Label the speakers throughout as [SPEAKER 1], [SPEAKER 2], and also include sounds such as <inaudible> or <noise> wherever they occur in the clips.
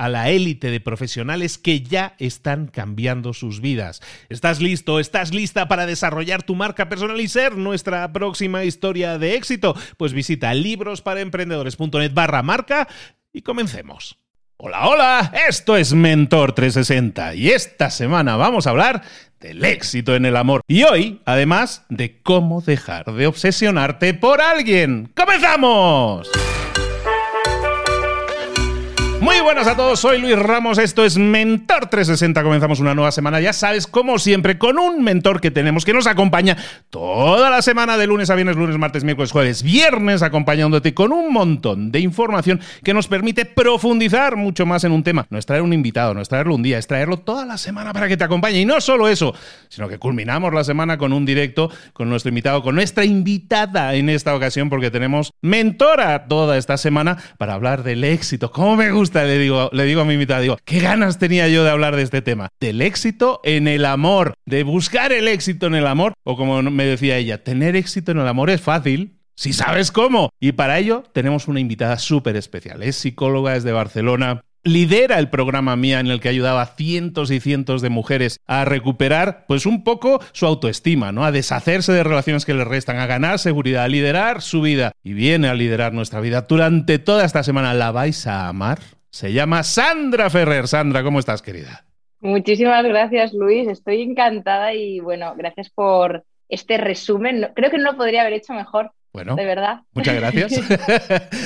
[SPEAKER 1] a la élite de profesionales que ya están cambiando sus vidas. ¿Estás listo? ¿Estás lista para desarrollar tu marca personal y ser nuestra próxima historia de éxito? Pues visita librosparaemprendedores.net barra marca y comencemos. Hola, hola, esto es Mentor 360 y esta semana vamos a hablar del éxito en el amor y hoy, además, de cómo dejar de obsesionarte por alguien. ¡Comenzamos! Muy buenas a todos, soy Luis Ramos, esto es Mentor 360, comenzamos una nueva semana, ya sabes, como siempre, con un mentor que tenemos que nos acompaña toda la semana de lunes a viernes, lunes, martes, miércoles, jueves, viernes, acompañándote con un montón de información que nos permite profundizar mucho más en un tema. No es traer un invitado, no es traerlo un día, es traerlo toda la semana para que te acompañe. Y no solo eso, sino que culminamos la semana con un directo con nuestro invitado, con nuestra invitada en esta ocasión, porque tenemos mentora toda esta semana para hablar del éxito. ¿Cómo me gusta? Le digo, le digo a mi mitad, digo, ¿qué ganas tenía yo de hablar de este tema? Del éxito en el amor, de buscar el éxito en el amor, o como me decía ella, tener éxito en el amor es fácil, si sabes cómo. Y para ello tenemos una invitada súper especial. Es psicóloga, es de Barcelona, lidera el programa Mía en el que ayudaba a cientos y cientos de mujeres a recuperar pues un poco su autoestima, ¿no? A deshacerse de relaciones que les restan, a ganar seguridad, a liderar su vida y viene a liderar nuestra vida. Durante toda esta semana la vais a amar se llama Sandra Ferrer. Sandra, ¿cómo estás, querida?
[SPEAKER 2] Muchísimas gracias, Luis. Estoy encantada y bueno, gracias por este resumen. Creo que no lo podría haber hecho mejor. Bueno, de verdad.
[SPEAKER 1] Muchas gracias. <laughs>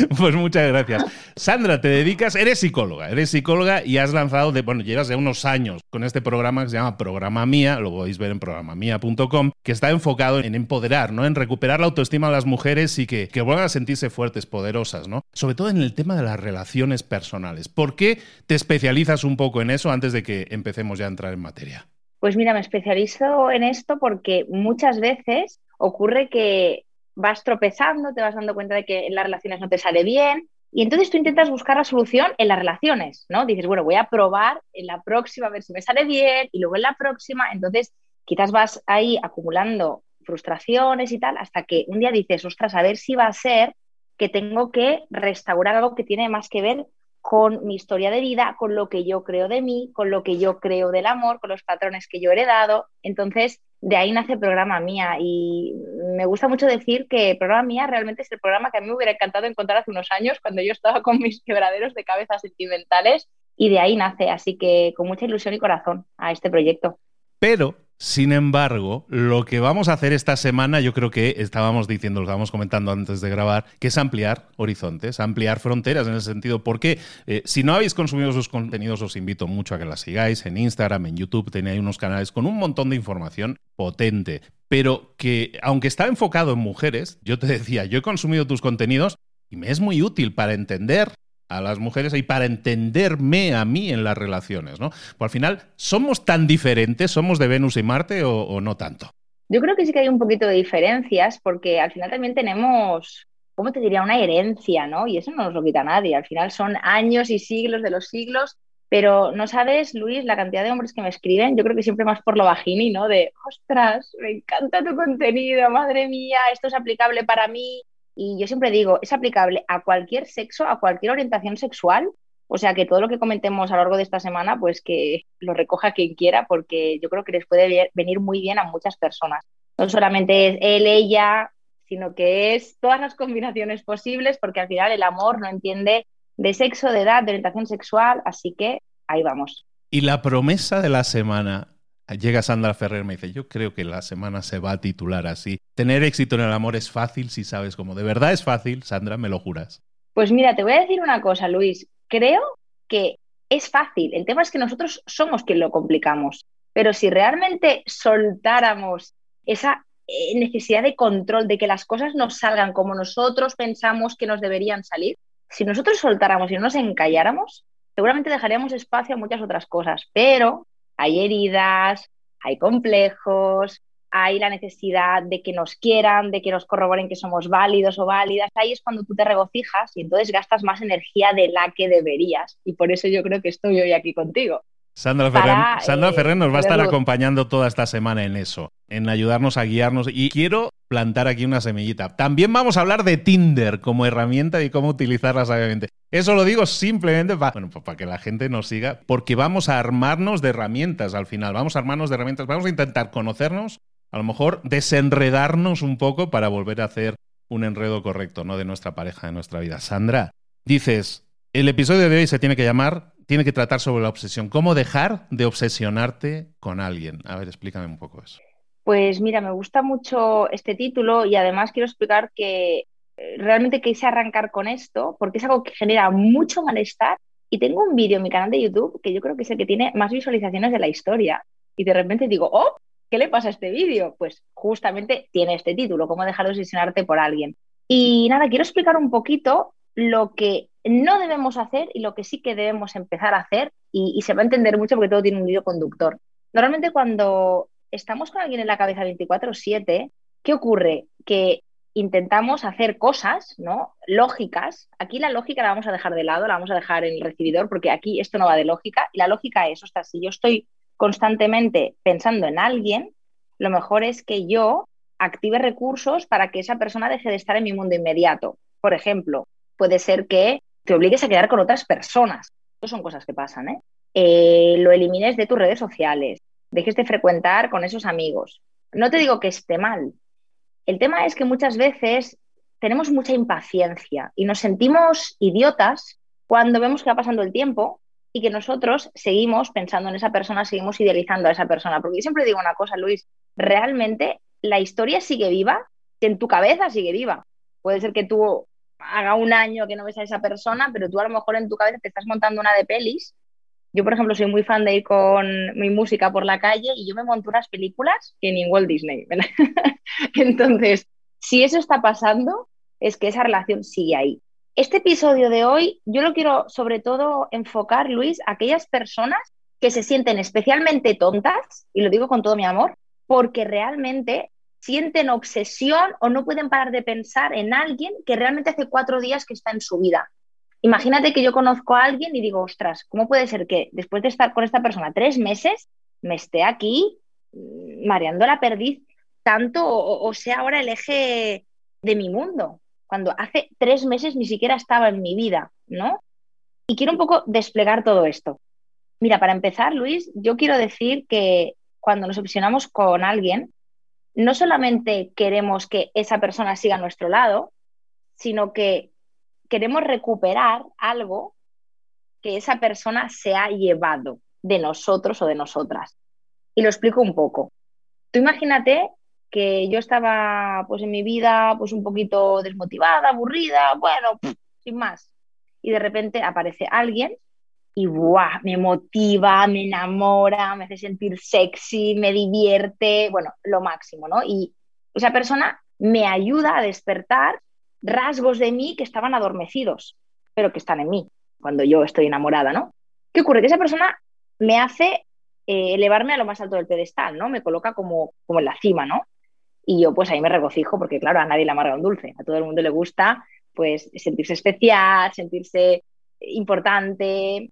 [SPEAKER 1] <laughs> pues muchas gracias. Sandra, te dedicas, eres psicóloga, eres psicóloga y has lanzado, de, bueno, llevas ya unos años con este programa que se llama Programa Mía, lo podéis ver en programamía.com, que está enfocado en empoderar, ¿no? En recuperar la autoestima de las mujeres y que, que vuelvan a sentirse fuertes, poderosas, ¿no? Sobre todo en el tema de las relaciones personales. ¿Por qué te especializas un poco en eso antes de que empecemos ya a entrar en materia?
[SPEAKER 2] Pues mira, me especializo en esto porque muchas veces ocurre que vas tropezando, te vas dando cuenta de que en las relaciones no te sale bien y entonces tú intentas buscar la solución en las relaciones, ¿no? Dices, bueno, voy a probar en la próxima a ver si me sale bien y luego en la próxima, entonces quizás vas ahí acumulando frustraciones y tal hasta que un día dices, ostras, a ver si va a ser que tengo que restaurar algo que tiene más que ver con mi historia de vida, con lo que yo creo de mí, con lo que yo creo del amor, con los patrones que yo he heredado. Entonces, de ahí nace Programa Mía y me gusta mucho decir que Programa Mía realmente es el programa que a mí me hubiera encantado encontrar hace unos años cuando yo estaba con mis quebraderos de cabeza sentimentales y de ahí nace, así que con mucha ilusión y corazón a este proyecto.
[SPEAKER 1] Pero sin embargo, lo que vamos a hacer esta semana, yo creo que estábamos diciendo, lo estábamos comentando antes de grabar, que es ampliar horizontes, ampliar fronteras en ese sentido, porque eh, si no habéis consumido sus contenidos, os invito mucho a que la sigáis en Instagram, en YouTube, tenéis unos canales con un montón de información potente, pero que aunque está enfocado en mujeres, yo te decía, yo he consumido tus contenidos y me es muy útil para entender a las mujeres y para entenderme a mí en las relaciones, ¿no? Pues al final, ¿somos tan diferentes? ¿Somos de Venus y Marte o, no tanto?
[SPEAKER 2] Yo creo que sí que hay un poquito de diferencias porque al final también tenemos, ¿cómo te diría? Una herencia, ¿no? Y eso no nos lo quita nadie. Al final son años y siglos de los siglos pero no sabes, Luis, la cantidad de hombres que me escriben, yo creo que siempre más por lo vagini, ¿no? De, ostras, me encanta tu contenido, madre mía, esto es aplicable para mí. Y yo siempre digo, es aplicable a cualquier sexo, a cualquier orientación sexual. O sea, que todo lo que comentemos a lo largo de esta semana, pues que lo recoja quien quiera, porque yo creo que les puede venir muy bien a muchas personas. No solamente es él, ella, sino que es todas las combinaciones posibles, porque al final el amor no entiende de sexo, de edad, de orientación sexual, así que ahí vamos.
[SPEAKER 1] Y la promesa de la semana. Llega Sandra Ferrer y me dice, yo creo que la semana se va a titular así. Tener éxito en el amor es fácil si sabes cómo. De verdad es fácil, Sandra, me lo juras.
[SPEAKER 2] Pues mira, te voy a decir una cosa, Luis. Creo que es fácil. El tema es que nosotros somos quien lo complicamos. Pero si realmente soltáramos esa eh, necesidad de control, de que las cosas nos salgan como nosotros pensamos que nos deberían salir, si nosotros soltáramos y no nos encalláramos, seguramente dejaríamos espacio a muchas otras cosas, pero hay heridas, hay complejos, hay la necesidad de que nos quieran, de que nos corroboren que somos válidos o válidas. Ahí es cuando tú te regocijas y entonces gastas más energía de la que deberías. Y por eso yo creo que estoy hoy aquí contigo.
[SPEAKER 1] Sandra Ferrer, eh, nos va a estar acompañando toda esta semana en eso, en ayudarnos a guiarnos. Y quiero plantar aquí una semillita. También vamos a hablar de Tinder como herramienta y cómo utilizarla sabiamente. Eso lo digo simplemente para, que la gente nos siga, porque vamos a armarnos de herramientas al final. Vamos a armarnos de herramientas. Vamos a intentar conocernos, a lo mejor desenredarnos un poco para volver a hacer un enredo correcto, ¿no? De nuestra pareja, de nuestra vida. Sandra, dices, el episodio de hoy se tiene que llamar tiene que tratar sobre la obsesión. ¿Cómo dejar de obsesionarte con alguien? A ver, explícame un poco eso.
[SPEAKER 2] Pues mira, me gusta mucho este título y además quiero explicar que eh, realmente quise arrancar con esto porque es algo que genera mucho malestar y tengo un vídeo en mi canal de YouTube que yo creo que es el que tiene más visualizaciones de la historia y de repente digo, oh, ¿qué le pasa a este vídeo? Pues justamente tiene este título, cómo dejar de obsesionarte por alguien. Y nada, quiero explicar un poquito lo que no debemos hacer y lo que sí que debemos empezar a hacer, y, se va a entender mucho porque todo tiene un hilo conductor. Normalmente cuando estamos con alguien en la cabeza 24/7, ¿qué ocurre? Que intentamos hacer cosas, ¿no? Lógicas. Aquí la lógica la vamos a dejar de lado, la vamos a dejar en el recibidor, porque aquí esto no va de lógica. Y la lógica es, sea, si yo estoy constantemente pensando en alguien, lo mejor es que yo active recursos para que esa persona deje de estar en mi mundo inmediato. Por ejemplo, puede ser que te obligues a quedar con otras personas. Eso son cosas que pasan, ¿eh? ¿eh? Lo elimines de tus redes sociales, dejes de frecuentar con esos amigos. No te digo que esté mal. El tema es que muchas veces tenemos mucha impaciencia y nos sentimos idiotas cuando vemos que va pasando el tiempo y que nosotros seguimos pensando en esa persona, seguimos idealizando a esa persona. Porque yo siempre digo una cosa, Luis, realmente la historia sigue viva, en tu cabeza sigue viva. Puede ser que tú haga un año que no ves a esa persona, pero tú a lo mejor en tu cabeza te estás montando una de pelis. Yo, por ejemplo, soy muy fan de ir con mi música por la calle y yo me monto unas películas que ni Walt Disney. <laughs> Entonces, si eso está pasando, es que esa relación sigue ahí. Este episodio de hoy yo lo quiero sobre todo enfocar, Luis, a aquellas personas que se sienten especialmente tontas, y lo digo con todo mi amor, porque realmente sienten obsesión o no pueden parar de pensar en alguien que realmente hace cuatro días que está en su vida. Imagínate que yo conozco a alguien y digo, ostras, ¿cómo puede ser que después de estar con esta persona tres meses me esté aquí mm, mareando la perdiz tanto o, sea ahora el eje de mi mundo? Cuando hace tres meses ni siquiera estaba en mi vida, ¿no? Y quiero un poco desplegar todo esto. Mira, para empezar, Luis, yo quiero decir que cuando nos obsesionamos con alguien, no solamente queremos que esa persona siga a nuestro lado, sino que queremos recuperar algo que esa persona se ha llevado de nosotros o de nosotras. Y lo explico un poco. Tú imagínate que yo estaba pues en mi vida pues un poquito desmotivada, aburrida, bueno, sin más. Y de repente aparece alguien y ¡buah! me motiva, me enamora, me hace sentir sexy, me divierte, bueno, lo máximo, ¿no? Y esa persona me ayuda a despertar rasgos de mí que estaban adormecidos, pero que están en mí cuando yo estoy enamorada, ¿no? ¿Qué ocurre? Que esa persona me hace eh, elevarme a lo más alto del pedestal, ¿no? Me coloca como, como en la cima, ¿no? Y yo pues ahí me regocijo porque claro, a nadie le amarga un dulce, a todo el mundo le gusta pues sentirse especial, sentirse importante.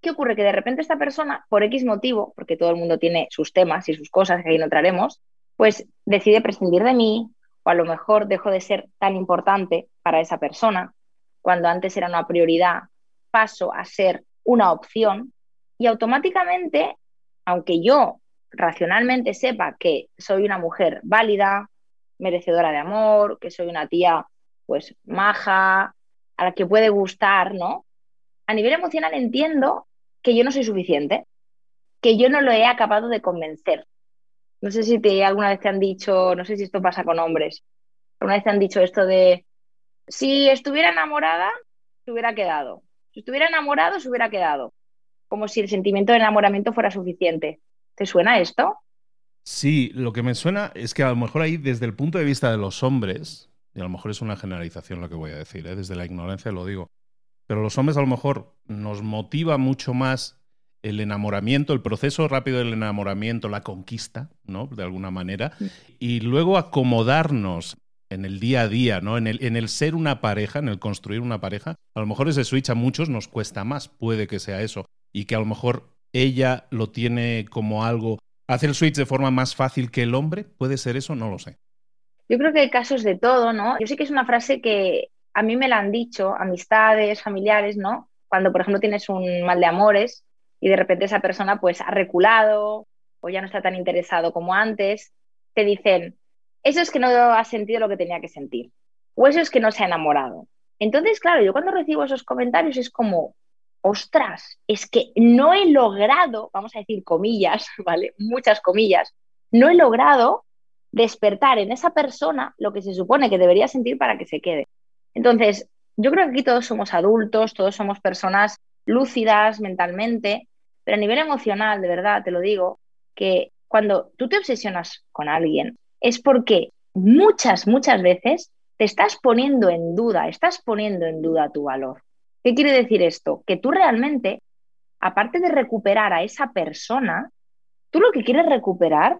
[SPEAKER 2] ¿Qué ocurre? Que de repente esta persona, por X motivo, porque todo el mundo tiene sus temas y sus cosas que ahí no traeremos, pues decide prescindir de mí o a lo mejor dejo de ser tan importante para esa persona, cuando antes era una prioridad, paso a ser una opción y automáticamente, aunque yo racionalmente sepa que soy una mujer válida, merecedora de amor, que soy una tía pues maja, a la que puede gustar, ¿no? A nivel emocional entiendo que yo no soy suficiente, que yo no lo he acabado de convencer. No sé si te, alguna vez te han dicho, no sé si esto pasa con hombres, alguna vez te han dicho esto de, si estuviera enamorada, se hubiera quedado. Si estuviera enamorado, se hubiera quedado. Como si el sentimiento de enamoramiento fuera suficiente. ¿Te suena esto?
[SPEAKER 1] Sí, lo que me suena es que a lo mejor ahí, desde el punto de vista de los hombres, y a lo mejor es una generalización lo que voy a decir, ¿eh? desde la ignorancia lo digo, pero los hombres a lo mejor nos motiva mucho más el enamoramiento, el proceso rápido del enamoramiento, la conquista, ¿no? De alguna manera, y luego acomodarnos en el día a día, ¿no? En el, en el ser una pareja, en el construir una pareja, a lo mejor ese switch a muchos nos cuesta más, puede que sea eso, y que a lo mejor ella lo tiene como algo, hace el switch de forma más fácil que el hombre, puede ser eso, no lo sé.
[SPEAKER 2] Yo creo que hay casos de todo, ¿no? Yo sé que es una frase que a mí me la han dicho amistades, familiares, ¿no? Cuando, por ejemplo, tienes un mal de amores y de repente esa persona pues ha reculado o ya no está tan interesado como antes, te dicen, eso es que no ha sentido lo que tenía que sentir o eso es que no se ha enamorado. Entonces, claro, yo cuando recibo esos comentarios es como, ostras, es que no he logrado, vamos a decir comillas, <laughs> ¿vale? Muchas comillas, no he logrado despertar en esa persona lo que se supone que debería sentir para que se quede. Entonces, yo creo que aquí todos somos adultos, todos somos personas lúcidas mentalmente, pero a nivel emocional, de verdad, te lo digo, que cuando tú te obsesionas con alguien es porque muchas, muchas veces te estás poniendo en duda, estás poniendo en duda tu valor. ¿Qué quiere decir esto? Que tú realmente, aparte de recuperar a esa persona, tú lo que quieres recuperar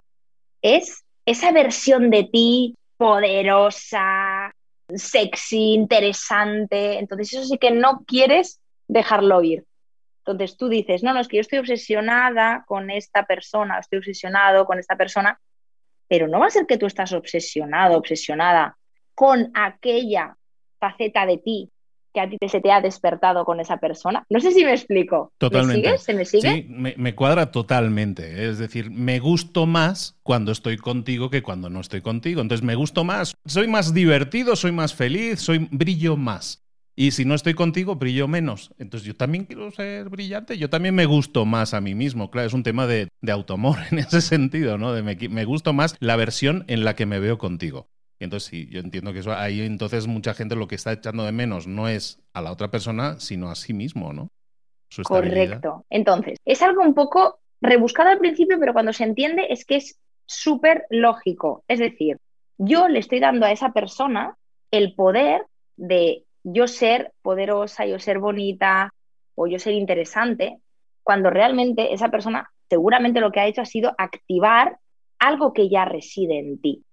[SPEAKER 2] es esa versión de ti poderosa, sexy, interesante. Entonces eso sí que no quieres dejarlo ir. Entonces tú dices, no, no, es que yo estoy obsesionada con esta persona, estoy obsesionado con esta persona, pero no va a ser que tú estás obsesionado, obsesionada con aquella faceta de ti que a ti se te ha despertado con esa persona. No sé si me explico.
[SPEAKER 1] Totalmente.
[SPEAKER 2] ¿Me ¿Se me sigue?
[SPEAKER 1] Sí, me, cuadra totalmente. Es decir, me gusto más cuando estoy contigo que cuando no estoy contigo. Entonces me gusto más, soy más divertido, soy más feliz, soy brillo más. Y si no estoy contigo, brillo menos. Entonces yo también quiero ser brillante, yo también me gusto más a mí mismo. Claro, es un tema de, de autoamor <laughs> en ese sentido, ¿no? De me, me gusto más la versión en la que me veo contigo. Y entonces sí, yo entiendo que eso ahí entonces mucha gente lo que está echando de menos no es a la otra persona, sino a sí mismo, ¿no?
[SPEAKER 2] Correcto. Entonces, es algo un poco rebuscado al principio, pero cuando se entiende es que es súper lógico. Es decir, yo le estoy dando a esa persona el poder de yo ser poderosa, yo ser bonita o yo ser interesante, cuando realmente esa persona seguramente lo que ha hecho ha sido activar algo que ya reside en ti.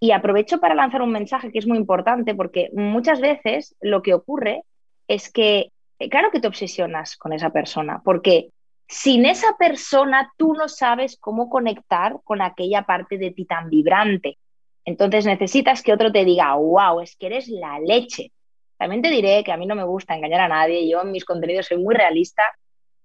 [SPEAKER 2] Y aprovecho para lanzar un mensaje que es muy importante porque muchas veces lo que ocurre es que, eh, claro que te obsesionas con esa persona, porque sin esa persona tú no sabes cómo conectar con aquella parte de ti tan vibrante. Entonces necesitas que otro te diga, wow, es que eres la leche. Diré que a mí no me gusta engañar a nadie, yo en mis contenidos soy muy realista.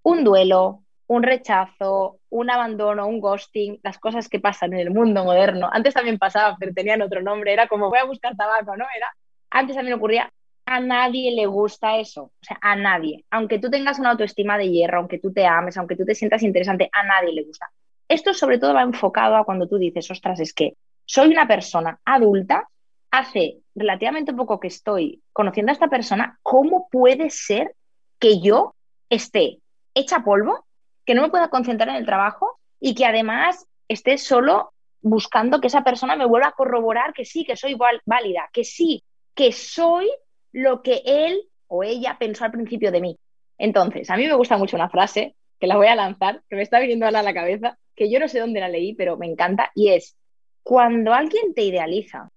[SPEAKER 2] Un duelo, un rechazo, un abandono, un ghosting, las cosas que pasan en el mundo moderno. Antes también pasaba, pero tenían otro nombre, era como voy a buscar tabaco, ¿no? Era, antes también ocurría, a nadie le gusta eso, o sea, a nadie. Aunque tú tengas una autoestima de hierro, aunque tú te ames, aunque tú te sientas interesante, a nadie le gusta. Esto sobre todo va enfocado a cuando tú dices, ostras, es que soy una persona adulta, hace relativamente poco que estoy conociendo a esta persona, ¿cómo puede ser que yo esté hecha polvo que no me pueda concentrar en el trabajo y que además esté solo buscando que esa persona me vuelva a corroborar que sí, que soy válida, que sí, que soy lo que él o ella pensó al principio de mí. Entonces, a mí me gusta mucho una frase que la voy a lanzar, que me está viniendo a la cabeza, que yo no sé dónde la leí, pero me encanta, y es, cuando alguien te idealiza,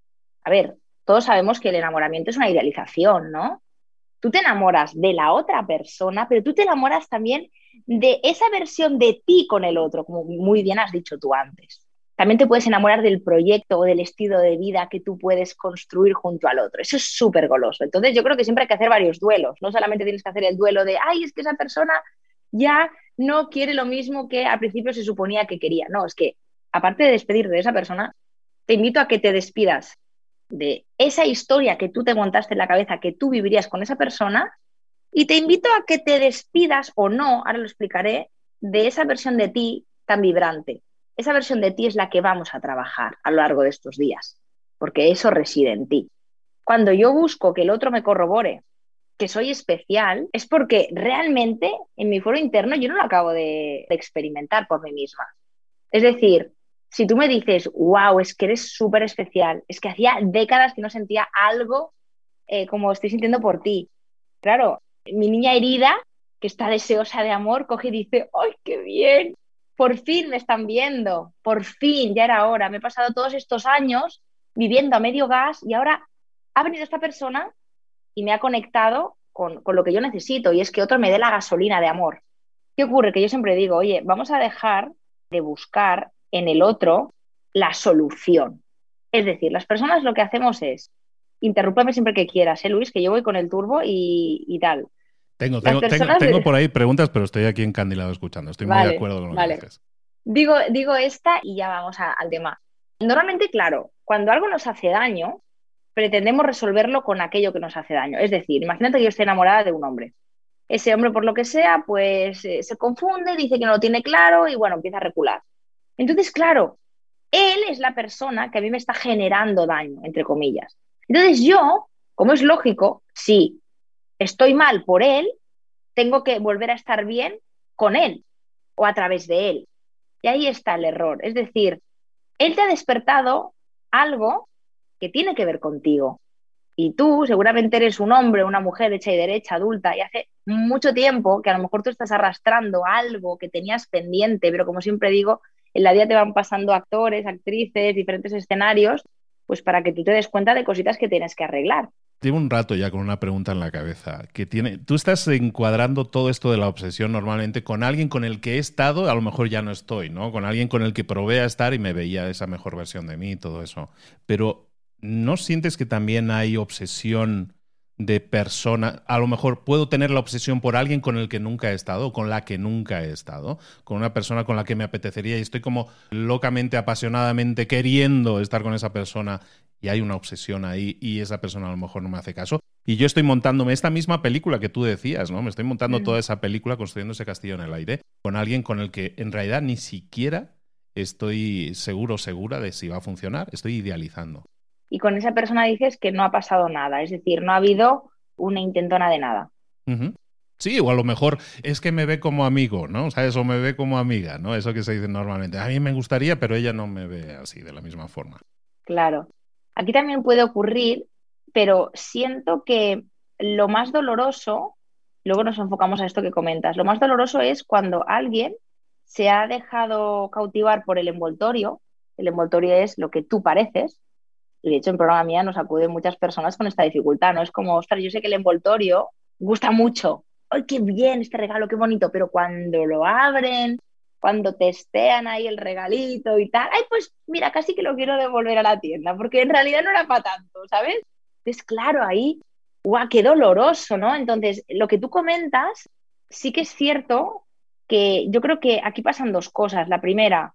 [SPEAKER 2] a ver, todos sabemos que el enamoramiento es una idealización, ¿no? Tú te enamoras de la otra persona, pero tú te enamoras también de esa versión de ti con el otro, como muy bien has dicho tú antes. También te puedes enamorar del proyecto o del estilo de vida que tú puedes construir junto al otro. Eso es súper goloso. Entonces yo creo que siempre hay que hacer varios duelos. No solamente tienes que hacer el duelo de, ay, es que esa persona ya no quiere lo mismo que al principio se suponía que quería. No, es que aparte de despedirte de esa persona, te invito a que te despidas de esa historia que tú te montaste en la cabeza, que tú vivirías con esa persona, y te invito a que te despidas o no, ahora lo explicaré, de esa versión de ti tan vibrante. Esa versión de ti es la que vamos a trabajar a lo largo de estos días, porque eso reside en ti. Cuando yo busco que el otro me corrobore que soy especial, es porque realmente en mi foro interno yo no lo acabo de, experimentar por mí misma. Es decir, si tú me dices, wow, es que eres súper especial, es que hacía décadas que no sentía algo eh, como estoy sintiendo por ti. Claro, mi niña herida, que está deseosa de amor, coge y dice, ¡ay, qué bien! Por fin me están viendo, por fin, ya era hora. Me he pasado todos estos años viviendo a medio gas y ahora ha venido esta persona y me ha conectado con, con lo que yo necesito y es que otro me dé la gasolina de amor. ¿Qué ocurre? Que yo siempre digo, oye, vamos a dejar de buscar en el otro la solución. Es decir, las personas lo que hacemos es interrúpeme siempre que quieras, ¿eh, Luis? Que yo voy con el turbo y, tal.
[SPEAKER 1] Tengo, tengo, tengo, por ahí preguntas, pero estoy aquí encandilado escuchando. Estoy muy de acuerdo con lo que dices.
[SPEAKER 2] Digo, digo esta y ya vamos al tema. Normalmente, claro, cuando algo nos hace daño, pretendemos resolverlo con aquello que nos hace daño. Es decir, imagínate que yo estoy enamorada de un hombre. Ese hombre, por lo que sea, pues eh, se confunde, dice que no lo tiene claro y bueno, empieza a recular. Entonces, claro, él es la persona que a mí me está generando daño, entre comillas. Entonces yo, como es lógico, si estoy mal por él, tengo que volver a estar bien con él o a través de él. Y ahí está el error. Es decir, él te ha despertado algo que tiene que ver contigo. Y tú seguramente eres un hombre, una mujer hecha y derecha, adulta, y hace mucho tiempo que a lo mejor tú estás arrastrando algo que tenías pendiente, pero como siempre digo, en la vida te van pasando actores, actrices, diferentes escenarios pues para que tú te des cuenta de cositas que tienes que arreglar.
[SPEAKER 1] Llevo un rato ya con una pregunta en la cabeza que tiene. Tú estás encuadrando todo esto de la obsesión normalmente con alguien con el que he estado, a lo mejor ya no estoy, ¿no? Con alguien con el que probé a estar y me veía esa mejor versión de mí y todo eso. Pero ¿no sientes que también hay obsesión de persona. A lo mejor puedo tener la obsesión por alguien con el que nunca he estado, con la que nunca he estado, con una persona con la que me apetecería y estoy como locamente, apasionadamente queriendo estar con esa persona y hay una obsesión ahí y esa persona a lo mejor no me hace caso. Y yo estoy montándome esta misma película que tú decías, ¿no? Me estoy montando mm. toda esa película construyendo ese castillo en el aire con alguien con el que en realidad ni siquiera estoy seguro, segura de si va a funcionar. Estoy idealizando
[SPEAKER 2] y con esa persona dices que no ha pasado nada, es decir, no ha habido una intentona de nada.
[SPEAKER 1] Sí, o a lo mejor es que me ve como amigo, ¿no? O sea, eso me ve como amiga, ¿no? Eso que se dice normalmente. A mí me gustaría, pero ella no me ve así, de la misma forma.
[SPEAKER 2] Claro. Aquí también puede ocurrir, pero siento que lo más doloroso, luego nos enfocamos a esto que comentas, lo más doloroso es cuando alguien se ha dejado cautivar por el envoltorio, el envoltorio es lo que tú pareces, y de hecho, en programa mía nos acuden muchas personas con esta dificultad, ¿no? Es como, ostras, yo sé que el envoltorio gusta mucho. ¡Ay, qué bien este regalo, qué bonito! Pero cuando lo abren, cuando testean ahí el regalito y tal, ay, pues mira, casi que lo quiero devolver a la tienda, porque en realidad no era para tanto, ¿sabes? Es claro, ahí, ¡guau, qué doloroso, ¿no? Entonces, lo que tú comentas, sí que es cierto que yo creo que aquí pasan dos cosas. La primera,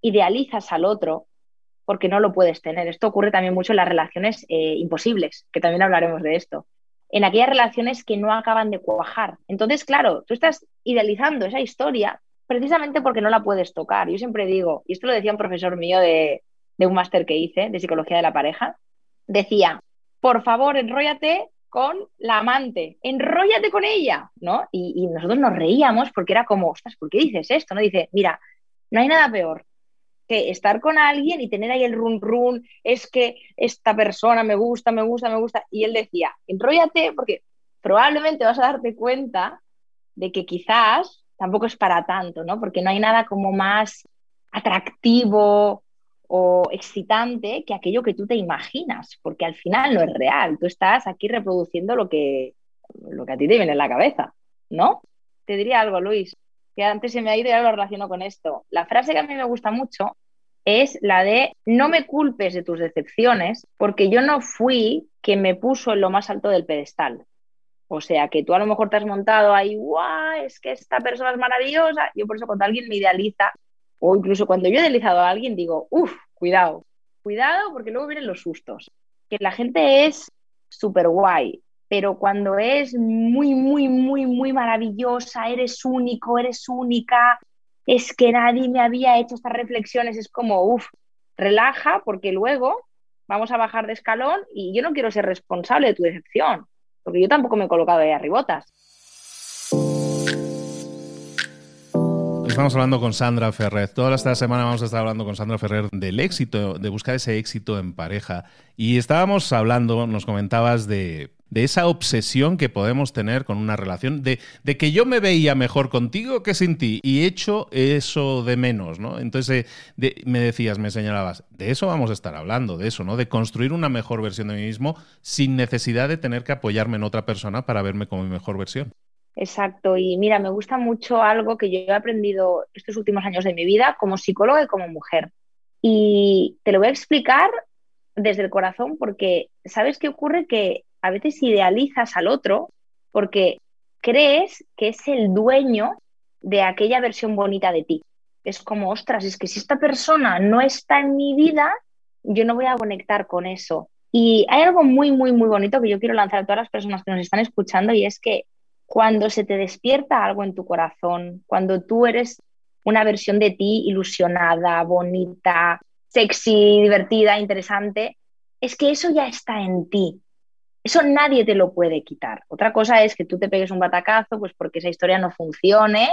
[SPEAKER 2] idealizas al otro porque no lo puedes tener. Esto ocurre también mucho en las relaciones eh, imposibles, que también hablaremos de esto. En aquellas relaciones que no acaban de cuajar. Entonces, claro, tú estás idealizando esa historia precisamente porque no la puedes tocar. Yo siempre digo, y esto lo decía un profesor mío de, un máster que hice de psicología de la pareja, decía, por favor, enróllate con la amante, enróllate con ella, ¿no? Y, nosotros nos reíamos porque era como, ostras, ¿por qué dices esto? No dice, mira, no hay nada peor que estar con alguien y tener ahí el run run, es que esta persona me gusta, me gusta, me gusta. Y él decía, enróllate porque probablemente vas a darte cuenta de que quizás tampoco es para tanto, ¿no? Porque no hay nada como más atractivo o excitante que aquello que tú te imaginas, porque al final no es real. Tú estás aquí reproduciendo lo que, lo que a ti te viene en la cabeza, ¿no? Te diría algo, Luis, que antes se me ha ido y ahora lo relaciono con esto. La frase que a mí me gusta mucho es la de no me culpes de tus decepciones, porque yo no fui quien me puso en lo más alto del pedestal. O sea, que tú a lo mejor te has montado ahí, guau, es que esta persona es maravillosa. Yo por eso cuando alguien me idealiza, o incluso cuando yo he idealizado a alguien, digo, uff, cuidado, cuidado porque luego vienen los sustos. Que la gente es súper guay, pero cuando es muy, muy, muy, muy maravillosa, eres único, eres única, es que nadie me había hecho estas reflexiones, es como, uff, relaja porque luego vamos a bajar de escalón y yo no quiero ser responsable de tu decepción, porque yo tampoco me he colocado ahí arribotas.
[SPEAKER 1] Estamos hablando con Sandra Ferrer. Toda esta semana vamos a estar hablando con Sandra Ferrer del éxito, de buscar ese éxito en pareja. Y estábamos hablando, nos comentabas de de esa obsesión que podemos tener con una relación, de, de, que yo me veía mejor contigo que sin ti y hecho eso de menos, ¿no? Entonces eh, me decías, me señalabas, de eso vamos a estar hablando, de eso, ¿no? De construir una mejor versión de mí mismo sin necesidad de tener que apoyarme en otra persona para verme como mi mejor versión.
[SPEAKER 2] Exacto, y mira, me gusta mucho algo que yo he aprendido estos últimos años de mi vida como psicóloga y como mujer. Y te lo voy a explicar desde el corazón porque, ¿sabes qué ocurre? Que a veces idealizas al otro porque crees que es el dueño de aquella versión bonita de ti. Es como, ostras, es que si esta persona no está en mi vida, yo no voy a conectar con eso. Y hay algo muy, muy, muy bonito que yo quiero lanzar a todas las personas que nos están escuchando y es que cuando se te despierta algo en tu corazón, cuando tú eres una versión de ti ilusionada, bonita, sexy, divertida, interesante, es que eso ya está en ti. Eso nadie te lo puede quitar. Otra cosa es que tú te pegues un batacazo, pues porque esa historia no funcione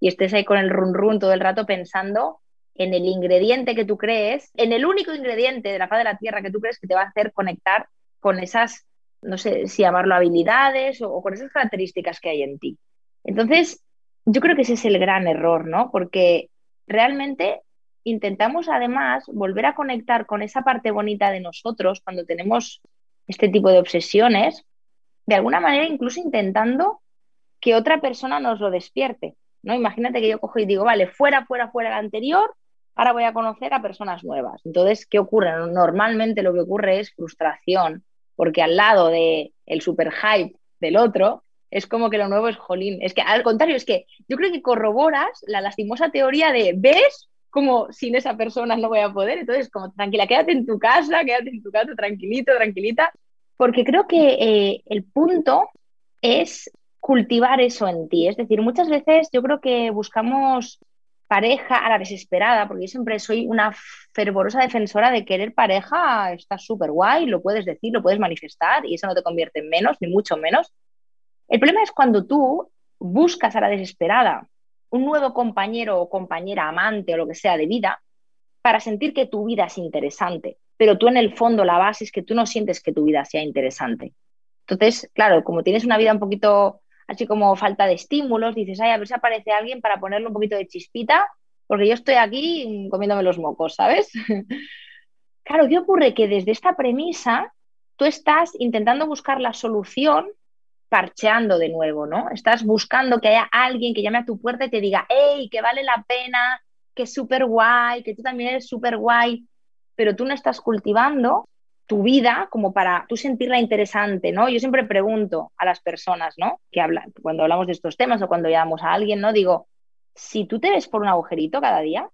[SPEAKER 2] y estés ahí con el run run todo el rato pensando en el ingrediente que tú crees, en el único ingrediente de la faz de la tierra que tú crees que te va a hacer conectar con esas, no sé si llamarlo habilidades o, o con esas características que hay en ti. Entonces, yo creo que ese es el gran error, ¿no? Porque realmente intentamos además volver a conectar con esa parte bonita de nosotros cuando tenemos este tipo de obsesiones, de alguna manera incluso intentando que otra persona nos lo despierte. ¿no? Imagínate que yo cojo y digo, vale, fuera, fuera, fuera el anterior, ahora voy a conocer a personas nuevas. Entonces, ¿qué ocurre? Normalmente lo que ocurre es frustración, porque al lado del el super hype del otro, es como que lo nuevo es jolín. Es que al contrario, es que yo creo que corroboras la lastimosa teoría de, ¿ves? Como sin esa persona no voy a poder. Entonces, como tranquila, quédate en tu casa, quédate en tu casa, tranquilito, tranquilita, porque creo que eh, el punto es cultivar eso en ti. Es decir, muchas veces yo creo que buscamos pareja a la desesperada, porque yo siempre soy una fervorosa defensora de querer pareja, está súper guay, lo puedes decir, lo puedes manifestar y eso no te convierte en menos, ni mucho menos. El problema es cuando tú buscas a la desesperada un nuevo compañero o compañera, amante o lo que sea de vida, para sentir que tu vida es interesante. Pero tú en el fondo la base es que tú no sientes que tu vida sea interesante. Entonces, claro, como tienes una vida un poquito así como falta de estímulos, dices, ay, a ver si aparece alguien para ponerle un poquito de chispita, porque yo estoy aquí comiéndome los mocos, ¿sabes? <laughs> claro, ¿qué ocurre? Que desde esta premisa tú estás intentando buscar la solución parcheando de nuevo, ¿no? Estás buscando que haya alguien que llame a tu puerta y te diga, hey, que vale la pena, que es súper guay, que tú también eres súper guay, pero tú no estás cultivando tu vida como para tú sentirla interesante, ¿no? Yo siempre pregunto a las personas, ¿no? Que hablan, cuando hablamos de estos temas o cuando llamamos a alguien, ¿no? Digo, si tú te ves por un agujerito cada día,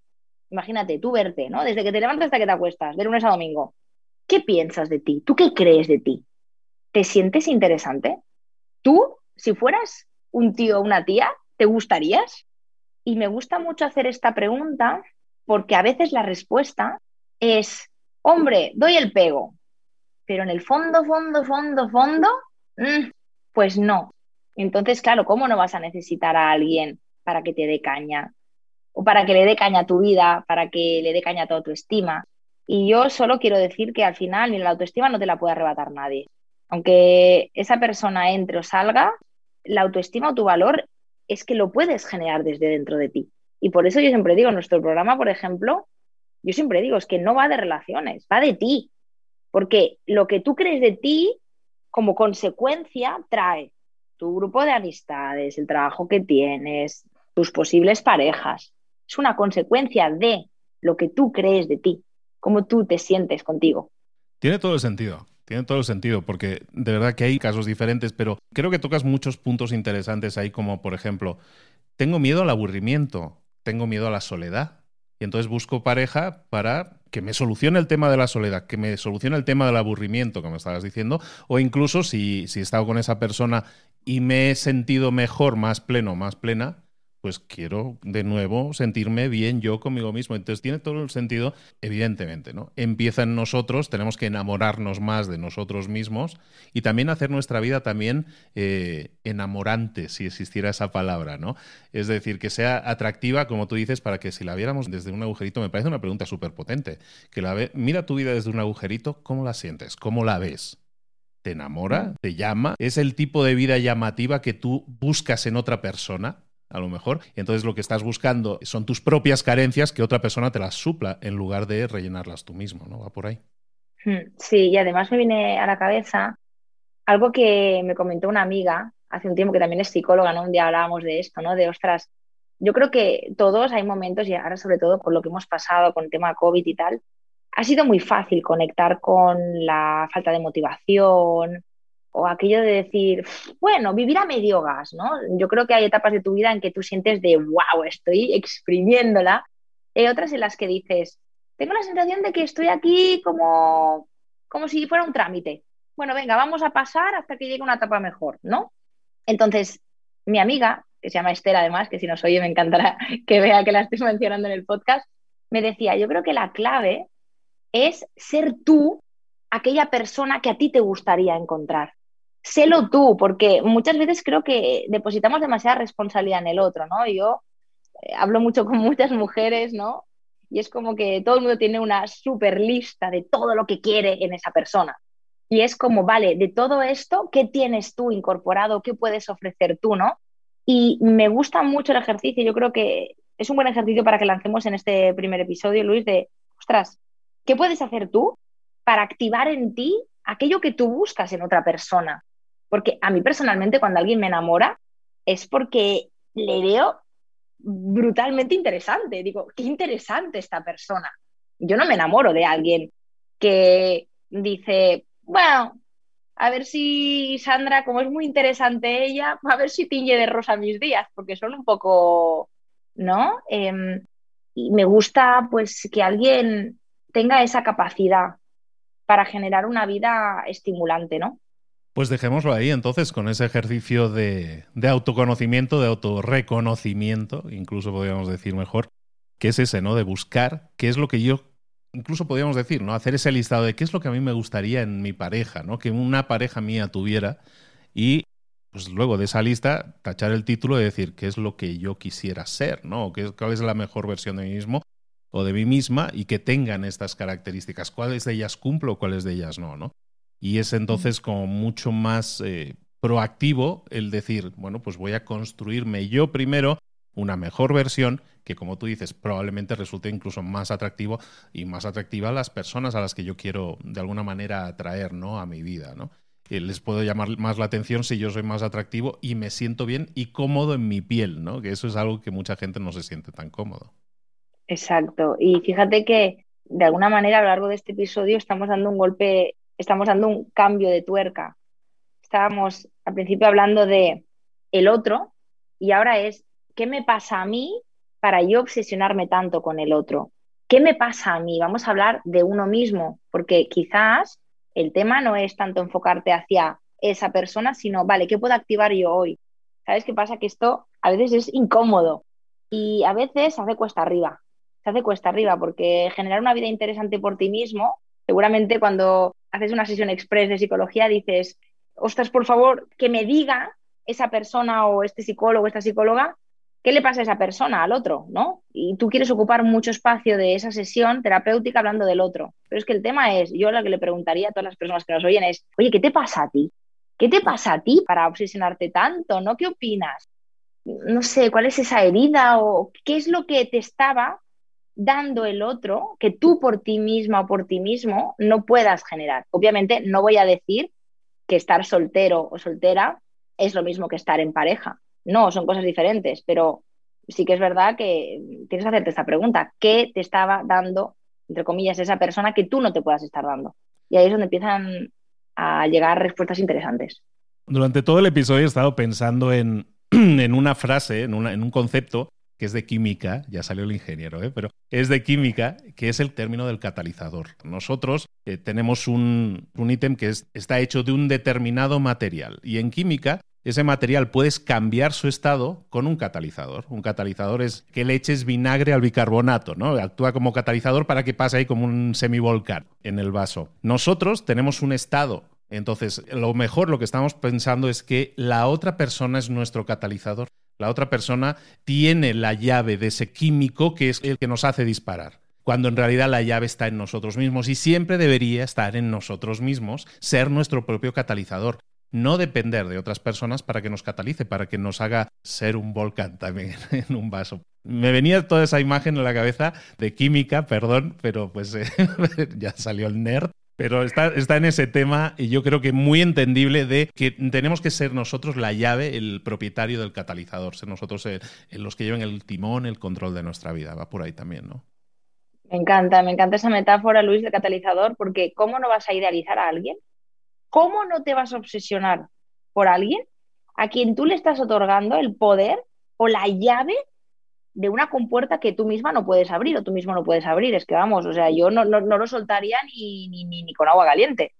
[SPEAKER 2] imagínate, tú verte, ¿no? Desde que te levantas hasta que te acuestas, de lunes a domingo, ¿qué piensas de ti? ¿Tú qué crees de ti? ¿Te sientes interesante? ¿Tú, si fueras un tío o una tía, te gustarías? Y me gusta mucho hacer esta pregunta porque a veces la respuesta es, hombre, doy el pego, pero en el fondo, fondo, fondo, fondo, mm, pues no. Entonces, claro, ¿cómo no vas a necesitar a alguien para que te dé caña? O para que le dé caña a tu vida, para que le dé caña a tu autoestima. Y yo solo quiero decir que al final ni la autoestima no te la puede arrebatar nadie. Aunque esa persona entre o salga, la autoestima o tu valor es que lo puedes generar desde dentro de ti. Y por eso yo siempre digo, nuestro programa, por ejemplo, yo siempre digo, es que no va de relaciones, va de ti. Porque lo que tú crees de ti, como consecuencia, trae tu grupo de amistades, el trabajo que tienes, tus posibles parejas. Es una consecuencia de lo que tú crees de ti, cómo tú te sientes contigo.
[SPEAKER 1] Tiene todo el sentido. Tiene todo el sentido, porque de verdad que hay casos diferentes, pero creo que tocas muchos puntos interesantes ahí, como por ejemplo, tengo miedo al aburrimiento, tengo miedo a la soledad, y entonces busco pareja para que me solucione el tema de la soledad, que me solucione el tema del aburrimiento, como estabas diciendo, o incluso si, si he estado con esa persona y me he sentido mejor, más pleno, más plena, pues quiero de nuevo sentirme bien yo conmigo mismo. Entonces tiene todo el sentido, evidentemente, ¿no? Empieza en nosotros, tenemos que enamorarnos más de nosotros mismos y también hacer nuestra vida también eh, enamorante, si existiera esa palabra, ¿no? Es decir, que sea atractiva, como tú dices, para que si la viéramos desde un agujerito, me parece una pregunta súper potente. Que la ve, mira tu vida desde un agujerito, ¿cómo la sientes? ¿Cómo la ves? ¿Te enamora? ¿Te llama? ¿Es el tipo de vida llamativa que tú buscas en otra persona? A lo mejor. Entonces lo que estás buscando son tus propias carencias que otra persona te las supla en lugar de rellenarlas tú mismo, ¿no? Va por ahí.
[SPEAKER 2] Hmm, sí, y además me viene a la cabeza algo que me comentó una amiga hace un tiempo que también es psicóloga, ¿no? Un día hablábamos de esto, ¿no? De ostras, yo creo que todos hay momentos, y ahora sobre todo con lo que hemos pasado con el tema COVID y tal, ha sido muy fácil conectar con la falta de motivación, o aquello de decir, bueno, vivir a medio gas, ¿no? Yo creo que hay etapas de tu vida en que tú sientes de, wow, estoy exprimiéndola, y otras en las que dices, tengo la sensación de que estoy aquí como, como si fuera un trámite. Bueno, venga, vamos a pasar hasta que llegue una etapa mejor, ¿no? Entonces, mi amiga, que se llama Esther además, que si nos oye me encantará <laughs> que vea que la estoy mencionando en el podcast, me decía, yo creo que la clave es ser tú aquella persona que a ti te gustaría encontrar sélo tú, porque muchas veces creo que depositamos demasiada responsabilidad en el otro, ¿no? Yo eh, hablo mucho con muchas mujeres, ¿no? Y es como que todo el mundo tiene una super lista de todo lo que quiere en esa persona. Y es como, vale, de todo esto, ¿qué tienes tú incorporado? ¿Qué puedes ofrecer tú, no? Y me gusta mucho el ejercicio. Yo creo que es un buen ejercicio para que lancemos en este primer episodio, Luis, de, ostras, ¿qué puedes hacer tú para activar en ti aquello que tú buscas en otra persona? Porque a mí personalmente cuando alguien me enamora es porque le veo brutalmente interesante. Digo, qué interesante esta persona. Yo no me enamoro de alguien que dice, bueno, a ver si Sandra, como es muy interesante ella, a ver si tiñe de rosa mis días, porque son un poco, ¿no? Em, y me gusta pues que alguien tenga esa capacidad para generar una vida estimulante, ¿no?
[SPEAKER 1] Pues dejémoslo ahí entonces con ese ejercicio de, autoconocimiento, de autorreconocimiento, incluso podríamos decir mejor, que es ese, ¿no? De buscar qué es lo que yo, incluso podríamos decir, ¿no? Hacer ese listado de qué es lo que a mí me gustaría en mi pareja, ¿no? Que una pareja mía tuviera y pues luego de esa lista tachar el título y decir qué es lo que yo quisiera ser, ¿no? ¿Qué, ¿Cuál es la mejor versión de mí mismo o de mí misma y que tengan estas características? ¿Cuáles de ellas cumplo o cuáles de ellas no, ¿no? Y es entonces como mucho más eh, proactivo el decir, bueno, pues voy a construirme yo primero una mejor versión que, como tú dices, probablemente resulte incluso más atractivo y más atractiva a las personas a las que yo quiero de alguna manera atraer ¿no? a mi vida. ¿no? Eh, les puedo llamar más la atención si yo soy más atractivo y me siento bien y cómodo en mi piel, ¿no? que eso es algo que mucha gente no se siente tan cómodo.
[SPEAKER 2] Exacto. Y fíjate que de alguna manera a lo largo de este episodio estamos dando un golpe estamos dando un cambio de tuerca. Estábamos al principio hablando de el otro y ahora es qué me pasa a mí para yo obsesionarme tanto con el otro. ¿Qué me pasa a mí? Vamos a hablar de uno mismo, porque quizás el tema no es tanto enfocarte hacia esa persona, sino, vale, ¿qué puedo activar yo hoy? ¿Sabes qué pasa? Que esto a veces es incómodo y a veces se hace cuesta arriba. Se hace cuesta arriba porque generar una vida interesante por ti mismo, seguramente cuando haces una sesión express de psicología, dices, ostras, por favor, que me diga esa persona o este psicólogo esta psicóloga qué le pasa a esa persona, al otro, ¿no? Y tú quieres ocupar mucho espacio de esa sesión terapéutica hablando del otro. Pero es que el tema es, yo lo que le preguntaría a todas las personas que nos oyen es, oye, ¿qué te pasa a ti? ¿Qué te pasa a ti para obsesionarte tanto? ¿No? ¿Qué opinas? No sé, ¿cuál es esa herida o qué es lo que te estaba dando el otro que tú por ti misma o por ti mismo no puedas generar. Obviamente no voy a decir que estar soltero o soltera es lo mismo que estar en pareja. No, son cosas diferentes, pero sí que es verdad que tienes que hacerte esta pregunta. ¿Qué te estaba dando, entre comillas, esa persona que tú no te puedas estar dando? Y ahí es donde empiezan a llegar respuestas interesantes.
[SPEAKER 1] Durante todo el episodio he estado pensando en, <clears throat> en una frase, en, en un concepto que es de química, ya salió el ingeniero, ¿eh? pero es de química, que es el término del catalizador. Nosotros eh, tenemos un, ítem que está hecho de un determinado material y en química ese material puedes cambiar su estado con un catalizador. Un catalizador es que le eches vinagre al bicarbonato, ¿no? Actúa como catalizador para que pase ahí como un semivolcán en el vaso. Nosotros tenemos un estado entonces, lo mejor, lo que estamos pensando es que la otra persona es nuestro catalizador. La otra persona tiene la llave de ese químico que es el que nos hace disparar cuando en realidad la llave está en nosotros mismos y siempre debería estar en nosotros mismos, ser nuestro propio catalizador, no depender de otras personas para que nos catalice, para que nos haga ser un volcán también <laughs> en un vaso. Me venía toda esa imagen en la cabeza de química, perdón, pero pues <laughs> ya salió el nerd pero está, está en ese tema y yo creo que muy entendible de que tenemos que ser nosotros la llave, el propietario del catalizador, ser nosotros los que lleven el timón, el control de nuestra vida. Va por ahí también, ¿no?
[SPEAKER 2] Me encanta, me encanta esa metáfora, Luis, del catalizador, porque ¿cómo no vas a idealizar a alguien? ¿Cómo no te vas a obsesionar por alguien a quien tú le estás otorgando el poder o la llave de una compuerta que tú misma no puedes abrir o tú mismo no puedes abrir. Es que vamos, o sea, yo no, no, lo soltaría ni, ni, ni, con agua caliente.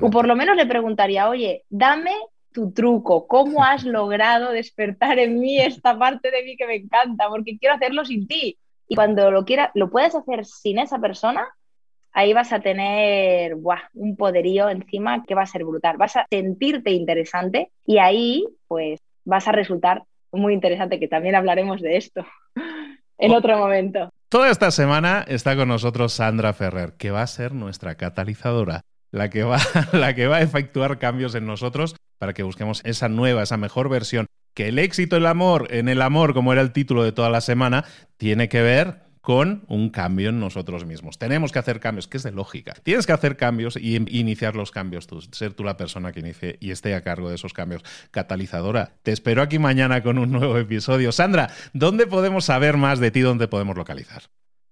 [SPEAKER 2] O por lo menos le preguntaría, oye, dame tu truco, ¿cómo has <laughs> logrado despertar en mí esta parte de mí que me encanta? Porque quiero hacerlo sin ti. Y cuando lo quieras, lo puedes hacer sin esa persona, ahí vas a tener un poderío encima que va a ser brutal. Vas a sentirte interesante y ahí, pues, vas a resultar muy interesante, que también hablaremos de esto <laughs> en oh. otro momento.
[SPEAKER 1] Toda esta semana está con nosotros Sandra Ferrer, que va a ser nuestra catalizadora, la que va, <laughs> la que va a efectuar cambios en nosotros para que busquemos esa nueva, esa mejor versión. Que el éxito, el amor, en el amor, como era el título de toda la semana, tiene que ver con un cambio en nosotros mismos. Tenemos que hacer cambios, que es de lógica. Tienes que hacer cambios y iniciar los cambios tú, ser tú la persona que inicie y esté a cargo de esos cambios. Catalizadora, te espero aquí mañana con un nuevo episodio. Sandra, ¿dónde podemos saber más de ti? ¿Dónde podemos localizar?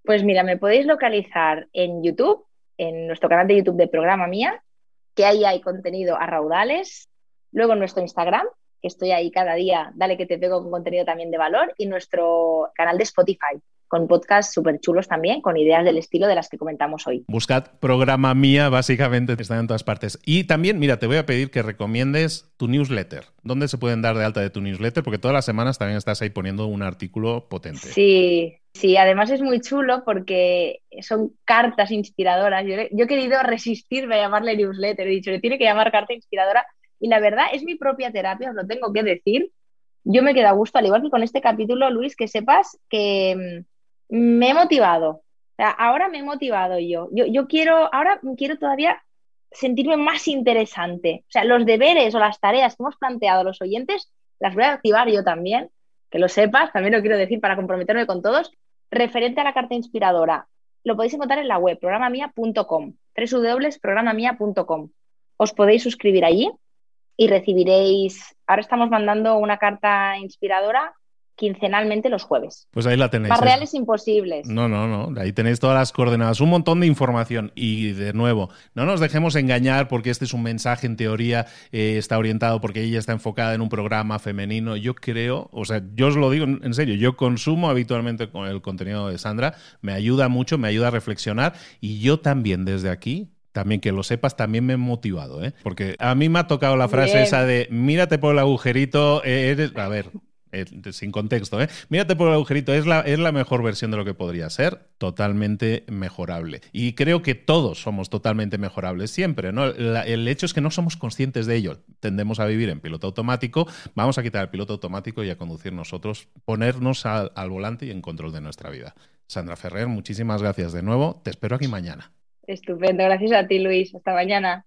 [SPEAKER 2] Pues mira, me podéis localizar en YouTube, en nuestro canal de YouTube de Programa Mía, que ahí hay contenido a raudales. Luego en nuestro Instagram, que estoy ahí cada día, dale que te pego con contenido también de valor. Y nuestro canal de Spotify, con podcasts súper chulos también, con ideas del estilo de las que comentamos hoy.
[SPEAKER 1] Buscad programa mía, básicamente, están en todas partes. Y también, mira, te voy a pedir que recomiendes tu newsletter. ¿Dónde se pueden dar de alta de tu newsletter? Porque todas las semanas también estás ahí poniendo un artículo potente.
[SPEAKER 2] Sí, sí, además es muy chulo porque son cartas inspiradoras. Yo, yo he querido resistirme a llamarle newsletter, he dicho, le tiene que llamar carta inspiradora. Y la verdad es mi propia terapia, os lo tengo que decir. Yo me quedo a gusto, al igual que con este capítulo, Luis, que sepas que mm, me he motivado. ahora me he motivado yo. yo. Yo quiero, ahora quiero todavía sentirme más interesante. O sea, los deberes o las tareas que hemos planteado a los oyentes, las voy a activar yo también, que lo sepas, también lo quiero decir para comprometerme con todos, referente a la carta inspiradora. Lo podéis encontrar en la web, programamia.com, www.programamia.com. Os podéis suscribir allí y recibiréis, ahora estamos mandando una carta inspiradora quincenalmente los jueves.
[SPEAKER 1] Pues ahí la tenéis.
[SPEAKER 2] Más ¿eh? reales imposibles.
[SPEAKER 1] No, no, no. Ahí tenéis todas las coordenadas, un montón de información. Y de nuevo, no nos dejemos engañar porque este es un mensaje en teoría, eh, está orientado porque ella está enfocada en un programa femenino. Yo creo, o sea, yo os lo digo en serio, yo consumo habitualmente con el contenido de Sandra, me ayuda mucho, me ayuda a reflexionar y yo también desde aquí también que lo sepas, también me he motivado, ¿eh? Porque a mí me ha tocado la frase esa de mírate por el agujerito, eh, eres... A ver, sin contexto, ¿eh? Mírate por el agujerito, es la, es la mejor versión de lo que podría ser, totalmente mejorable. Y creo que todos somos totalmente mejorables siempre, ¿no? el hecho es que no somos conscientes de ello. Tendemos a vivir en piloto automático, vamos a quitar el piloto automático y a conducir nosotros, ponernos al, al volante y en control de nuestra vida. Sandra Ferrer, muchísimas gracias de nuevo, te espero aquí mañana.
[SPEAKER 2] Estupendo, gracias a ti Luis, hasta mañana.